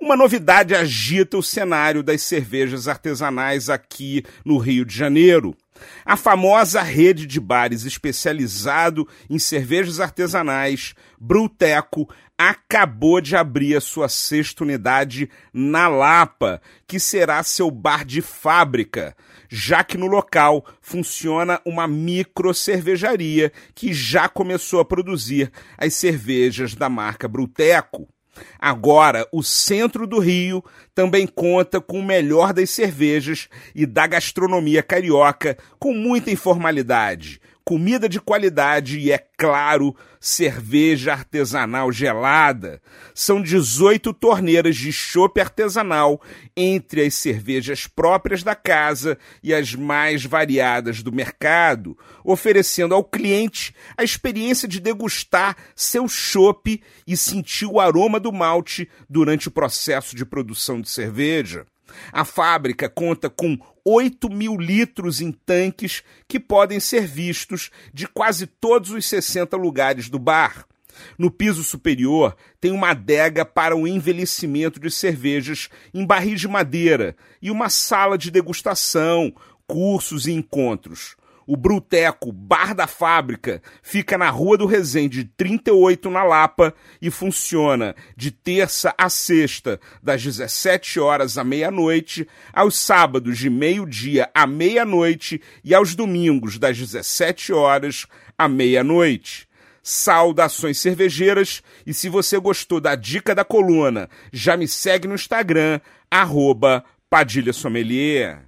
Uma novidade agita o cenário das cervejas artesanais aqui no Rio de Janeiro. A famosa rede de bares especializado em cervejas artesanais, Bruteco, acabou de abrir a sua sexta unidade na Lapa, que será seu bar de fábrica, já que no local funciona uma micro cervejaria que já começou a produzir as cervejas da marca Bruteco. Agora, o centro do Rio também conta com o melhor das cervejas e da gastronomia carioca, com muita informalidade, comida de qualidade e, é claro, cerveja artesanal gelada. São 18 torneiras de chopp artesanal entre as cervejas próprias da casa e as mais variadas do mercado, oferecendo ao cliente a experiência de degustar seu chopp e sentir o aroma do malte durante o processo de produção de cerveja. A fábrica conta com 8 mil litros em tanques que podem ser vistos de quase todos os 60 lugares do bar. No piso superior tem uma adega para o envelhecimento de cervejas em barris de madeira e uma sala de degustação, cursos e encontros. O Bruteco Bar da Fábrica fica na Rua do Resende 38 na Lapa e funciona de terça a sexta, das 17 horas à meia-noite, aos sábados de meio-dia à meia-noite e aos domingos das 17 horas à meia-noite. Saudações cervejeiras e se você gostou da dica da coluna, já me segue no Instagram, arroba Padilha Sommelier.